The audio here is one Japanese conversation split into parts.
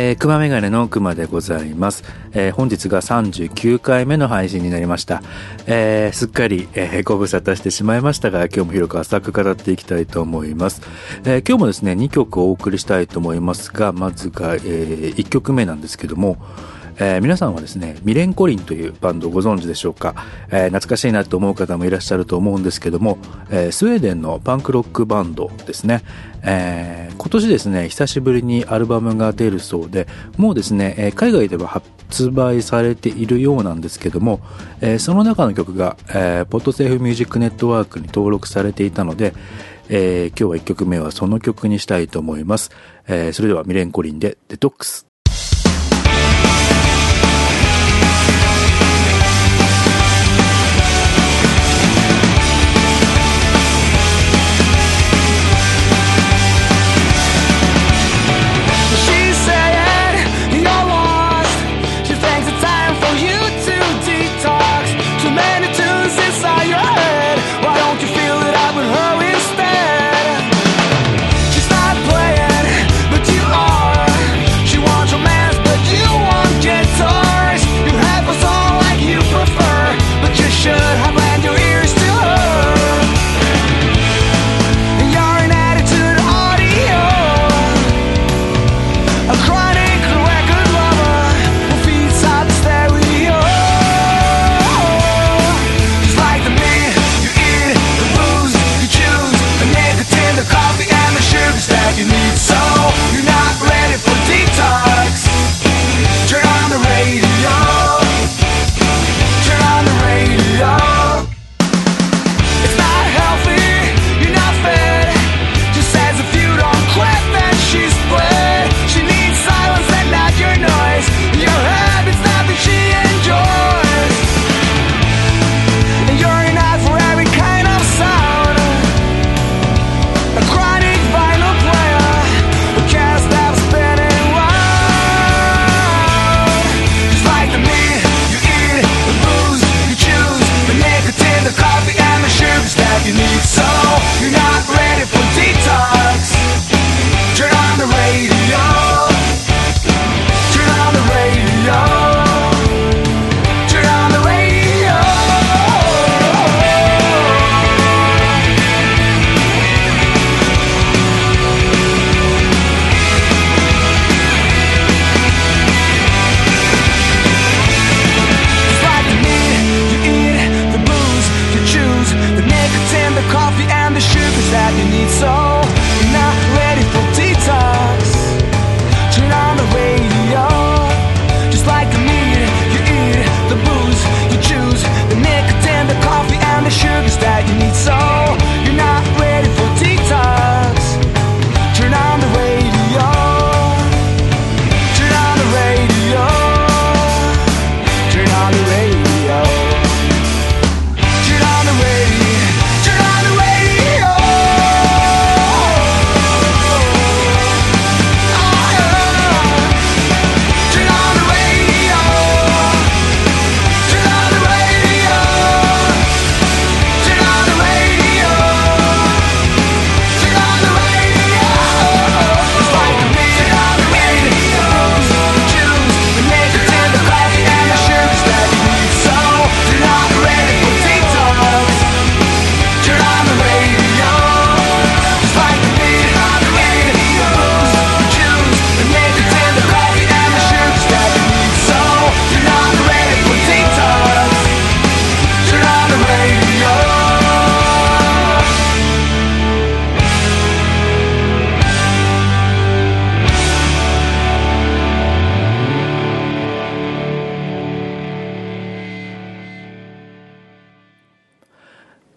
えー、熊メガネの熊でございます。えー、本日が39回目の配信になりました。えー、すっかり、えー、ご無沙汰してしまいましたが、今日も広く浅く語っていきたいと思います。え、今日もですね、2曲お送りしたいと思いますが、まずが、えー、1曲目なんですけども、えー、皆さんはですね、ミレンコリンというバンドをご存知でしょうか、えー、懐かしいなと思う方もいらっしゃると思うんですけども、えー、スウェーデンのパンクロックバンドですね、えー、今年ですね、久しぶりにアルバムが出るそうで、もうですね、えー、海外では発売されているようなんですけども、えー、その中の曲が、えー、ポッドセーフミュージックネットワークに登録されていたので、えー、今日は1曲目はその曲にしたいと思います。えー、それではミレンコリンでデトックス。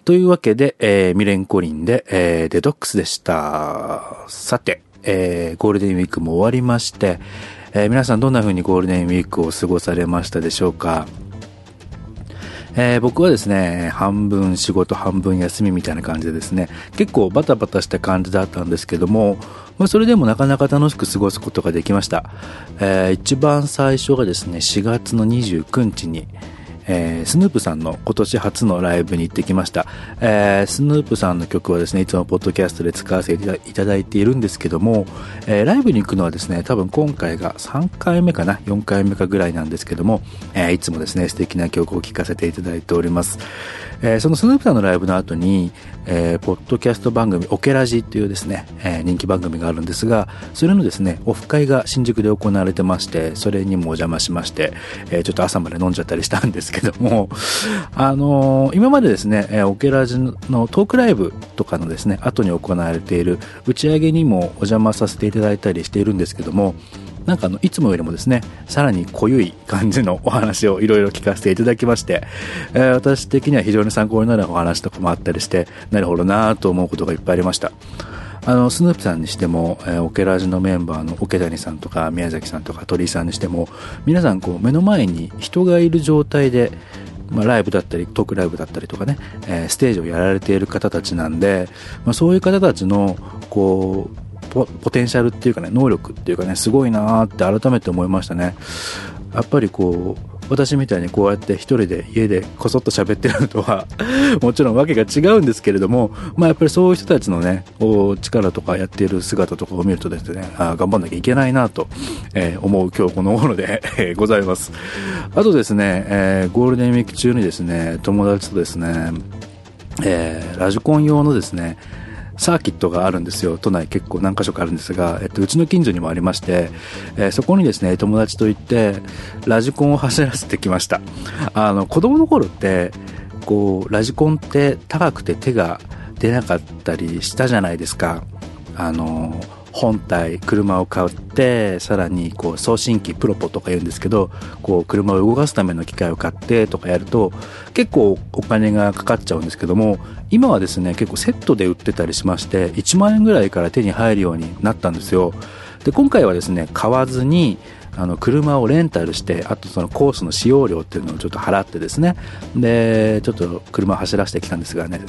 というわけで、えー、ミレンコリンで、えー、デトックスでした。さて、えー、ゴールデンウィークも終わりまして、えー、皆さんどんな風にゴールデンウィークを過ごされましたでしょうかえー、僕はですね、半分仕事、半分休みみたいな感じでですね、結構バタバタした感じだったんですけども、まあ、それでもなかなか楽しく過ごすことができました。えー、一番最初がですね、4月の29日に、えー、スヌープさんの今年初のライブに行ってきました。えー、スヌープさんの曲はですね、いつもポッドキャストで使わせていただいているんですけども、えー、ライブに行くのはですね、多分今回が3回目かな、4回目かぐらいなんですけども、えー、いつもですね、素敵な曲を聴かせていただいております。えー、そのスヌープさんのライブの後に、えー、ポッドキャスト番組、オケラジっていうですね、えー、人気番組があるんですが、それのですね、オフ会が新宿で行われてまして、それにもお邪魔しまして、えー、ちょっと朝まで飲んじゃったりしたんですけども、あのー、今までですね、えー、オケラジのトークライブとかのですね、後に行われている打ち上げにもお邪魔させていただいたりしているんですけども、なんかあの、いつもよりもですね、さらに濃ゆい感じのお話をいろいろ聞かせていただきまして、えー、私的には非常に参考になるお話とかもあったりして、なるほどなと思うことがいっぱいありました。あの、スヌープさんにしても、えー、オケラジのメンバーのオケ谷さんとか宮崎さんとか鳥居さんにしても、皆さんこう目の前に人がいる状態で、まあ、ライブだったり、トークライブだったりとかね、えー、ステージをやられている方たちなんで、まあ、そういう方たちの、こう、ポテンシャルっていうかね、能力っていうかね、すごいなーって改めて思いましたね。やっぱりこう、私みたいにこうやって一人で家でこそっと喋ってるのとは もちろん訳が違うんですけれども、まあやっぱりそういう人たちのねお、力とかやっている姿とかを見るとですね、あ頑張んなきゃいけないなと、えー、思う今日この頃で、ございます。あとですね、えー、ゴールデンウィーク中にですね、友達とですね、えー、ラジコン用のですね、サーキットがあるんですよ。都内結構何箇所かあるんですが、えっと、うちの近所にもありまして、えー、そこにですね、友達と行って、ラジコンを走らせてきました。あの、子供の頃って、こう、ラジコンって高くて手が出なかったりしたじゃないですか。あの、本体、車を買ってさらにこう送信機プロポとか言うんですけどこう車を動かすための機械を買ってとかやると結構お金がかかっちゃうんですけども今はですね結構セットで売ってたりしまして1万円ぐらいから手に入るようになったんですよ。で今回はですね買わずにあの車をレンタルしてあとそのコースの使用料っていうのをちょっと払ってですね。でちょっと車を走らせてきたんですがね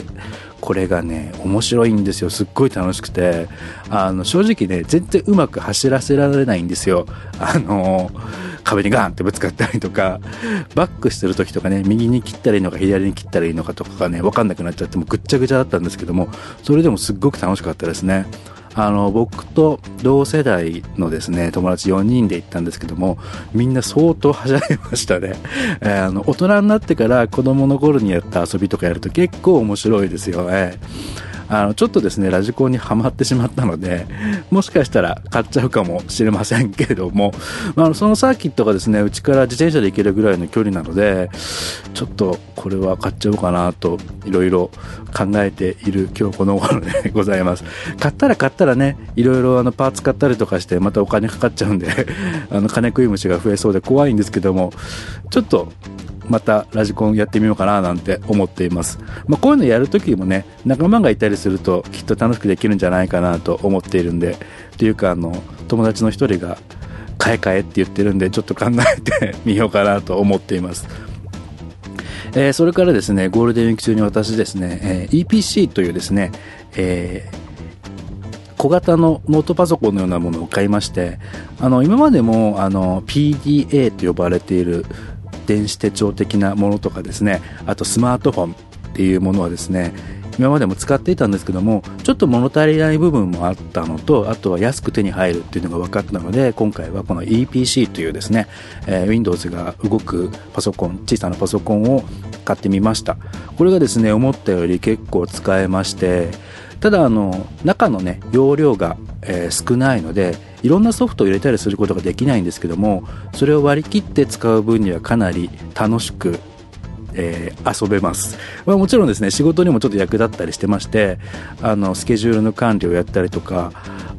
これがね面白いんですよ。すっごい楽しくて。あの正直ね全然うまく走らせられないんですよ。あの壁にガーンってぶつかったりとかバックしてる時とかね右に切ったらいいのか左に切ったらいいのかとかがね分かんなくなっちゃってもぐっちゃぐちゃだったんですけどもそれでもすっごく楽しかったですね。あの僕と同世代のですね友達4人で行ったんですけどもみんな相当はしゃいましたね、えー、あの大人になってから子供の頃にやった遊びとかやると結構面白いですよね。あのちょっとですねラジコンにはまってしまったのでもしかしたら買っちゃうかもしれませんけれども、まあ、そのサーキットがですねうちから自転車で行けるぐらいの距離なのでちょっとこれは買っちゃおうかなといろいろ考えている今日この頃でございます。買ったら買ったらねいろいろあのパーツ買ったりとかしてまたお金かかっちゃうんであの金食い虫が増えそうで怖いんですけどもちょっとまたラジコンやってみようかななんて思っています。まあ、こういうのやるときもね、仲間がいたりするときっと楽しくできるんじゃないかなと思っているんで、というかあの、友達の一人が買え買えって言ってるんで、ちょっと考えてみようかなと思っています。えー、それからですね、ゴールデンウィーク中に私ですね、えー、EPC というですね、えー小型のノートパソコンのようなものを買いまして、あの、今までも、あの、PDA と呼ばれている、電子手帳的なものとかですね。あとスマートフォンっていうものはですね今までも使っていたんですけどもちょっと物足りない部分もあったのとあとは安く手に入るっていうのが分かったので今回はこの EPC というですね、えー、Windows が動くパソコン小さなパソコンを買ってみました。これがですね思ったより結構使えましてただあの中のね容量が、えー、少ないのでいろんなソフトを入れたりすることができないんですけどもそれを割り切って使う分にはかなり楽しくえー、遊べます、まあ、もちろんですね仕事にもちょっと役立ったりしてましてあのスケジュールの管理をやったりとか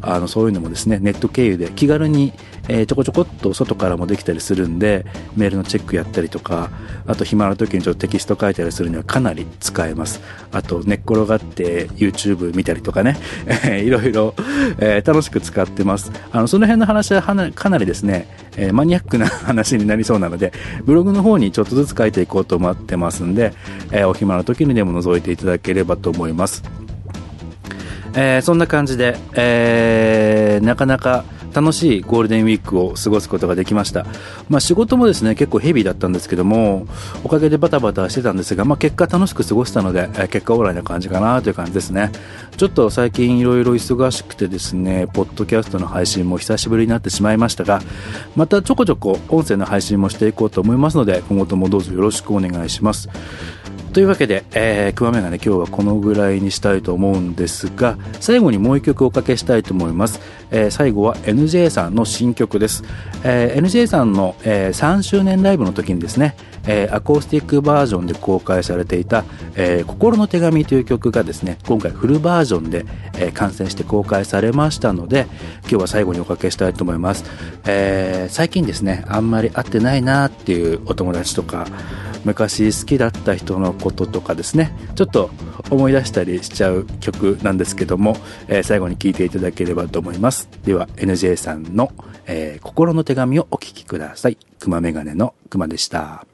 あのそういうのもですねネット経由で気軽にえー、ちょこちょこっと外からもできたりするんでメールのチェックやったりとかあと暇な時にちょっとテキスト書いたりするにはかなり使えます。あと寝っ転がって YouTube 見たりとかね。いろいろ、えー、楽しく使ってます。あのその辺の話はかなりですね、えー、マニアックな話になりそうなのでブログの方にちょっとずつ書いていこうと思ってますんで、えお暇な時にでも覗いていただければと思います。えー、そんな感じで、えー、なかなか楽しいゴールデンウィークを過ごすことができました。まあ、仕事もですね、結構ヘビーだったんですけども、おかげでバタバタしてたんですが、まあ、結果楽しく過ごしたので、結果オーライな感じかなという感じですね。ちょっと最近いろいろ忙しくてですね、ポッドキャストの配信も久しぶりになってしまいましたが、またちょこちょこ音声の配信もしていこうと思いますので、今後ともどうぞよろしくお願いします。というわけで、えー、クワメがね今日はこのぐらいにしたいと思うんですが、最後にもう一曲おかけしたいと思います。えー、最後は NJ さんの新曲です。えー、NJ さんの、えー、3周年ライブの時にですね、えー、アコースティックバージョンで公開されていた、えー、心の手紙という曲がですね、今回フルバージョンで、えー、完成して公開されましたので、今日は最後におかけしたいと思います。えー、最近ですね、あんまり会ってないなっていうお友達とか、昔好きだった人のこととかですねちょっと思い出したりしちゃう曲なんですけども、えー、最後に聴いていただければと思います。では NJ さんの、えー、心の手紙をお聴きください。熊メガネの熊でした。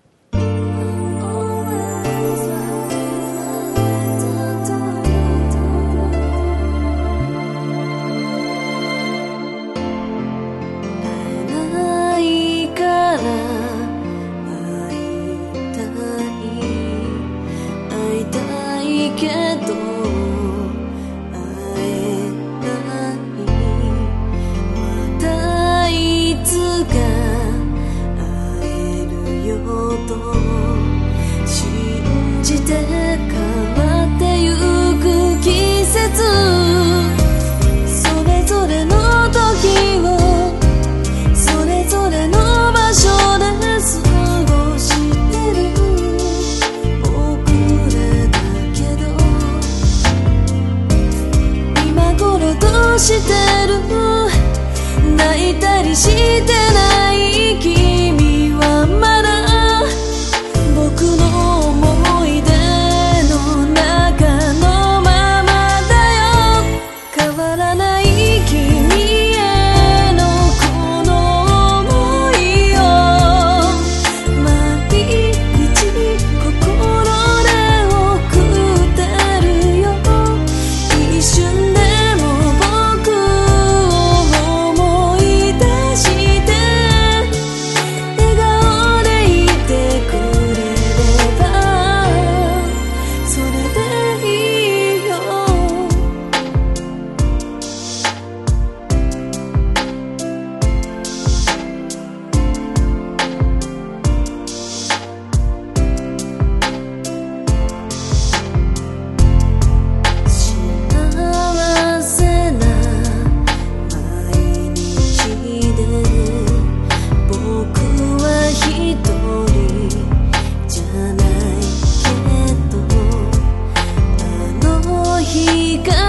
kasih